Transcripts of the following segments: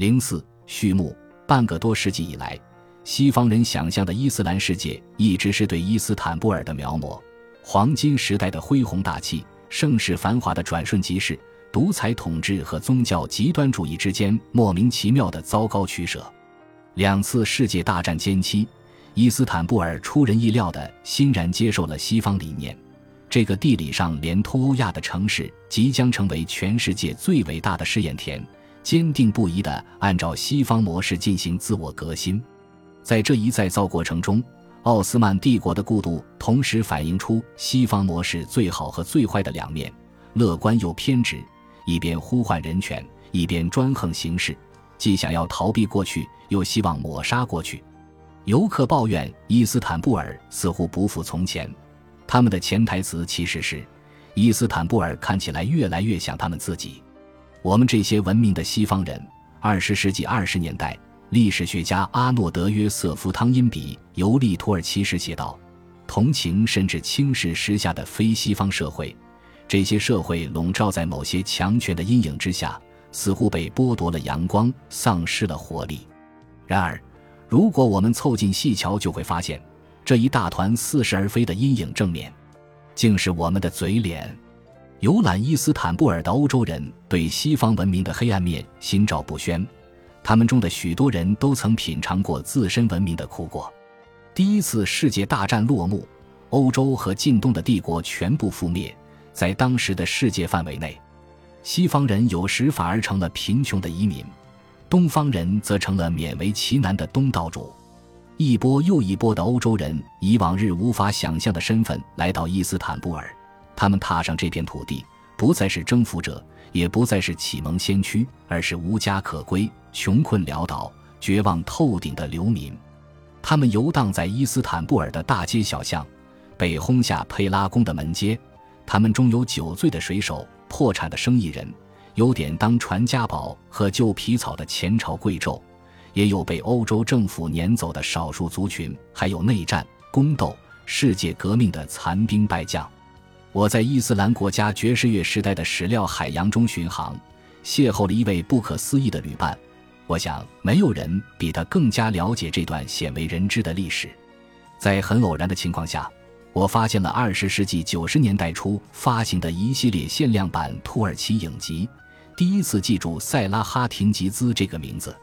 零四序幕，半个多世纪以来，西方人想象的伊斯兰世界一直是对伊斯坦布尔的描摹，黄金时代的恢弘大气、盛世繁华的转瞬即逝，独裁统治和宗教极端主义之间莫名其妙的糟糕取舍。两次世界大战间期，伊斯坦布尔出人意料地欣然接受了西方理念，这个地理上连通欧亚的城市即将成为全世界最伟大的试验田。坚定不移地按照西方模式进行自我革新，在这一再造过程中，奥斯曼帝国的故度同时反映出西方模式最好和最坏的两面：乐观又偏执，一边呼唤人权，一边专横行事，既想要逃避过去，又希望抹杀过去。游客抱怨伊斯坦布尔似乎不复从前，他们的潜台词其实是：伊斯坦布尔看起来越来越像他们自己。我们这些文明的西方人，二十世纪二十年代，历史学家阿诺德·约瑟夫·汤因比游历土耳其时写道：“同情甚至轻视时下的非西方社会，这些社会笼罩在某些强权的阴影之下，似乎被剥夺了阳光，丧失了活力。然而，如果我们凑近细瞧，就会发现，这一大团似是而非的阴影正面，竟是我们的嘴脸。”游览伊斯坦布尔的欧洲人对西方文明的黑暗面心照不宣，他们中的许多人都曾品尝过自身文明的苦果。第一次世界大战落幕，欧洲和近东的帝国全部覆灭，在当时的世界范围内，西方人有时反而成了贫穷的移民，东方人则成了勉为其难的东道主。一波又一波的欧洲人以往日无法想象的身份来到伊斯坦布尔。他们踏上这片土地，不再是征服者，也不再是启蒙先驱，而是无家可归、穷困潦倒、绝望透顶的流民。他们游荡在伊斯坦布尔的大街小巷，被轰下佩拉宫的门阶。他们中有酒醉的水手、破产的生意人，有点当传家宝和旧皮草的前朝贵胄，也有被欧洲政府撵走的少数族群，还有内战、宫斗、世界革命的残兵败将。我在伊斯兰国家爵士乐时代的史料海洋中巡航，邂逅了一位不可思议的旅伴。我想，没有人比他更加了解这段鲜为人知的历史。在很偶然的情况下，我发现了二十世纪九十年代初发行的一系列限量版土耳其影集，第一次记住塞拉哈廷吉兹这个名字。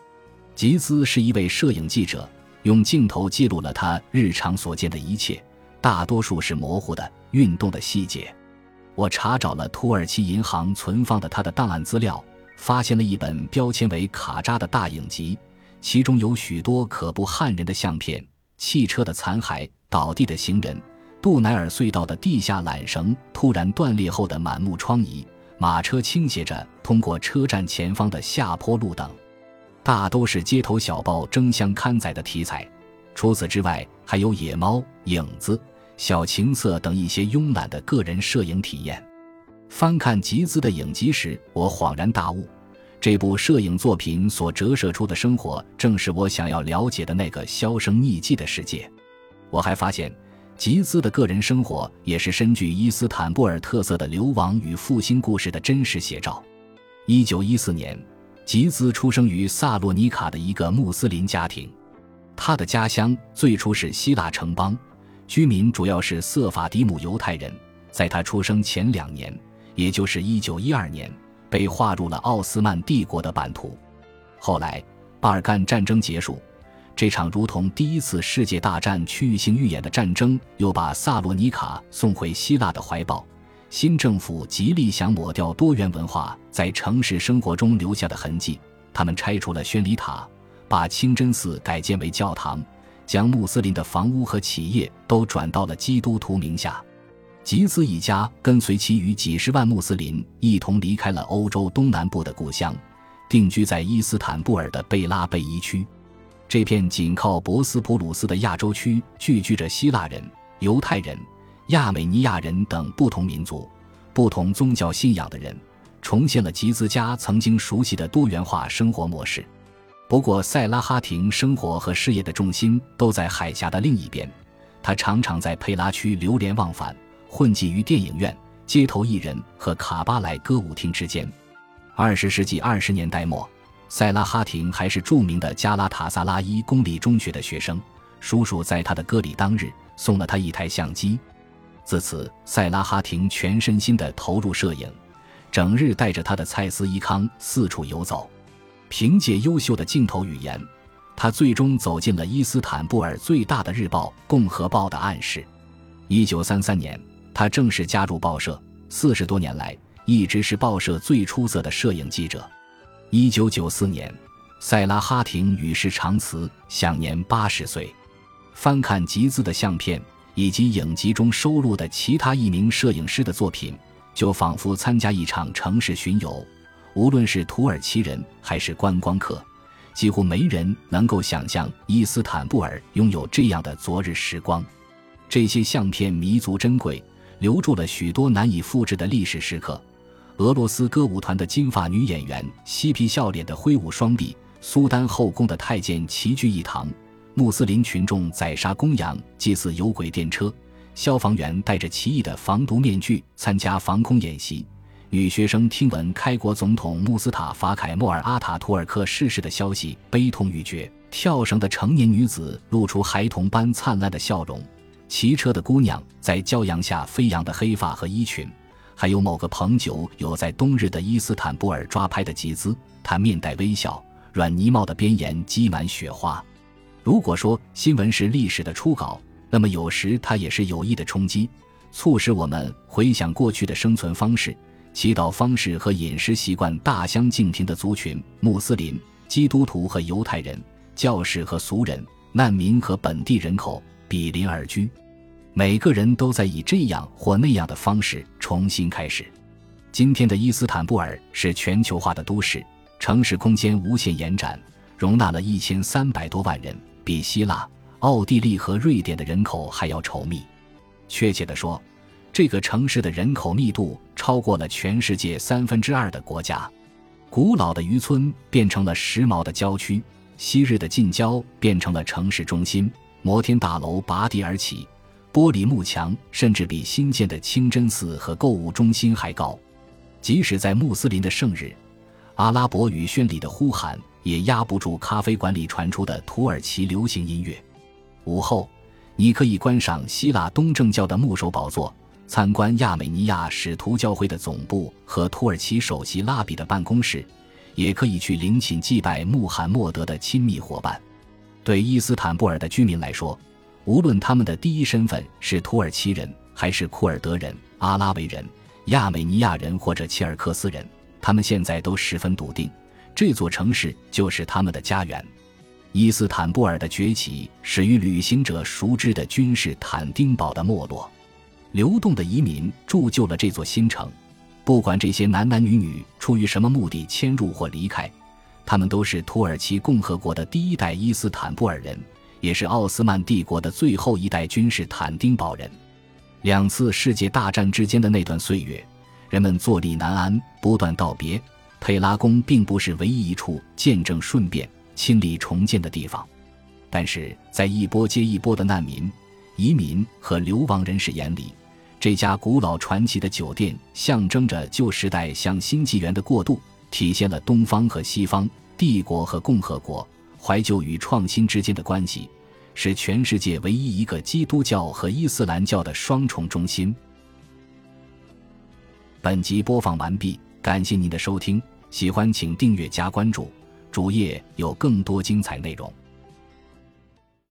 吉兹是一位摄影记者，用镜头记录了他日常所见的一切。大多数是模糊的运动的细节。我查找了土耳其银行存放的他的档案资料，发现了一本标签为卡扎的大影集，其中有许多可不撼人的相片：汽车的残骸、倒地的行人、杜乃尔隧道的地下缆绳突然断裂后的满目疮痍、马车倾斜着通过车站前方的下坡路等，大都是街头小报争相刊载的题材。除此之外，还有野猫、影子、小情色等一些慵懒的个人摄影体验。翻看吉兹的影集时，我恍然大悟：这部摄影作品所折射出的生活，正是我想要了解的那个销声匿迹的世界。我还发现，吉兹的个人生活也是深具伊斯坦布尔特色的流亡与复兴故事的真实写照。一九一四年，吉兹出生于萨洛尼卡的一个穆斯林家庭。他的家乡最初是希腊城邦，居民主要是瑟法迪姆犹太人。在他出生前两年，也就是1912年，被划入了奥斯曼帝国的版图。后来，巴尔干战争结束，这场如同第一次世界大战区域性预演的战争，又把萨洛尼卡送回希腊的怀抱。新政府极力想抹掉多元文化在城市生活中留下的痕迹，他们拆除了宣礼塔。把清真寺改建为教堂，将穆斯林的房屋和企业都转到了基督徒名下。吉兹一家跟随其余几十万穆斯林一同离开了欧洲东南部的故乡，定居在伊斯坦布尔的贝拉贝伊区。这片紧靠博斯普鲁斯的亚洲区聚居着希腊人、犹太人、亚美尼亚人等不同民族、不同宗教信仰的人，重现了吉兹家曾经熟悉的多元化生活模式。不过，塞拉哈廷生活和事业的重心都在海峡的另一边。他常常在佩拉区流连忘返，混迹于电影院、街头艺人和卡巴莱歌舞厅之间。二十世纪二十年代末，塞拉哈廷还是著名的加拉塔萨拉伊公立中学的学生。叔叔在他的歌礼当日送了他一台相机。自此，塞拉哈廷全身心地投入摄影，整日带着他的蔡司伊康四处游走。凭借优秀的镜头语言，他最终走进了伊斯坦布尔最大的日报《共和报》的暗室。一九三三年，他正式加入报社，四十多年来一直是报社最出色的摄影记者。一九九四年，塞拉哈廷与世长辞，享年八十岁。翻看集资的相片以及影集中收录的其他一名摄影师的作品，就仿佛参加一场城市巡游。无论是土耳其人还是观光客，几乎没人能够想象伊斯坦布尔拥有这样的昨日时光。这些相片弥足珍贵，留住了许多难以复制的历史时刻。俄罗斯歌舞团的金发女演员嬉皮笑脸的挥舞双臂，苏丹后宫的太监齐聚一堂。穆斯林群众宰杀公羊，祭祀有轨电车；消防员戴着奇异的防毒面具参加防空演习；女学生听闻开国总统穆斯塔法·凯莫尔·阿塔图尔克逝世的消息，悲痛欲绝；跳绳的成年女子露出孩童般灿烂的笑容；骑车的姑娘在骄阳下飞扬的黑发和衣裙；还有某个朋友有在冬日的伊斯坦布尔抓拍的集资，他面带微笑，软呢帽的边沿积满雪花。如果说新闻是历史的初稿，那么有时它也是有意的冲击，促使我们回想过去的生存方式、祈祷方式和饮食习惯大相径庭的族群：穆斯林、基督徒和犹太人、教士和俗人、难民和本地人口比邻而居。每个人都在以这样或那样的方式重新开始。今天的伊斯坦布尔是全球化的都市，城市空间无限延展，容纳了一千三百多万人。比希腊、奥地利和瑞典的人口还要稠密。确切地说，这个城市的人口密度超过了全世界三分之二的国家。古老的渔村变成了时髦的郊区，昔日的近郊变成了城市中心。摩天大楼拔地而起，玻璃幕墙甚至比新建的清真寺和购物中心还高。即使在穆斯林的圣日，阿拉伯语宣礼的呼喊。也压不住咖啡馆里传出的土耳其流行音乐。午后，你可以观赏希腊东正教的木首宝座，参观亚美尼亚使徒教会的总部和土耳其首席拉比的办公室，也可以去陵寝祭拜穆罕默德的亲密伙伴。对伊斯坦布尔的居民来说，无论他们的第一身份是土耳其人，还是库尔德人、阿拉维人、亚美尼亚人或者切尔克斯人，他们现在都十分笃定。这座城市就是他们的家园。伊斯坦布尔的崛起始于旅行者熟知的君士坦丁堡的没落。流动的移民铸就了这座新城。不管这些男男女女出于什么目的迁入或离开，他们都是土耳其共和国的第一代伊斯坦布尔人，也是奥斯曼帝国的最后一代君士坦丁堡人。两次世界大战之间的那段岁月，人们坐立难安，不断道别。佩拉宫并不是唯一一处见证顺便亲历重建的地方，但是在一波接一波的难民、移民和流亡人士眼里，这家古老传奇的酒店象征着旧时代向新纪元的过渡，体现了东方和西方、帝国和共和国、怀旧与创新之间的关系，是全世界唯一一个基督教和伊斯兰教的双重中心。本集播放完毕。感谢您的收听，喜欢请订阅加关注，主页有更多精彩内容。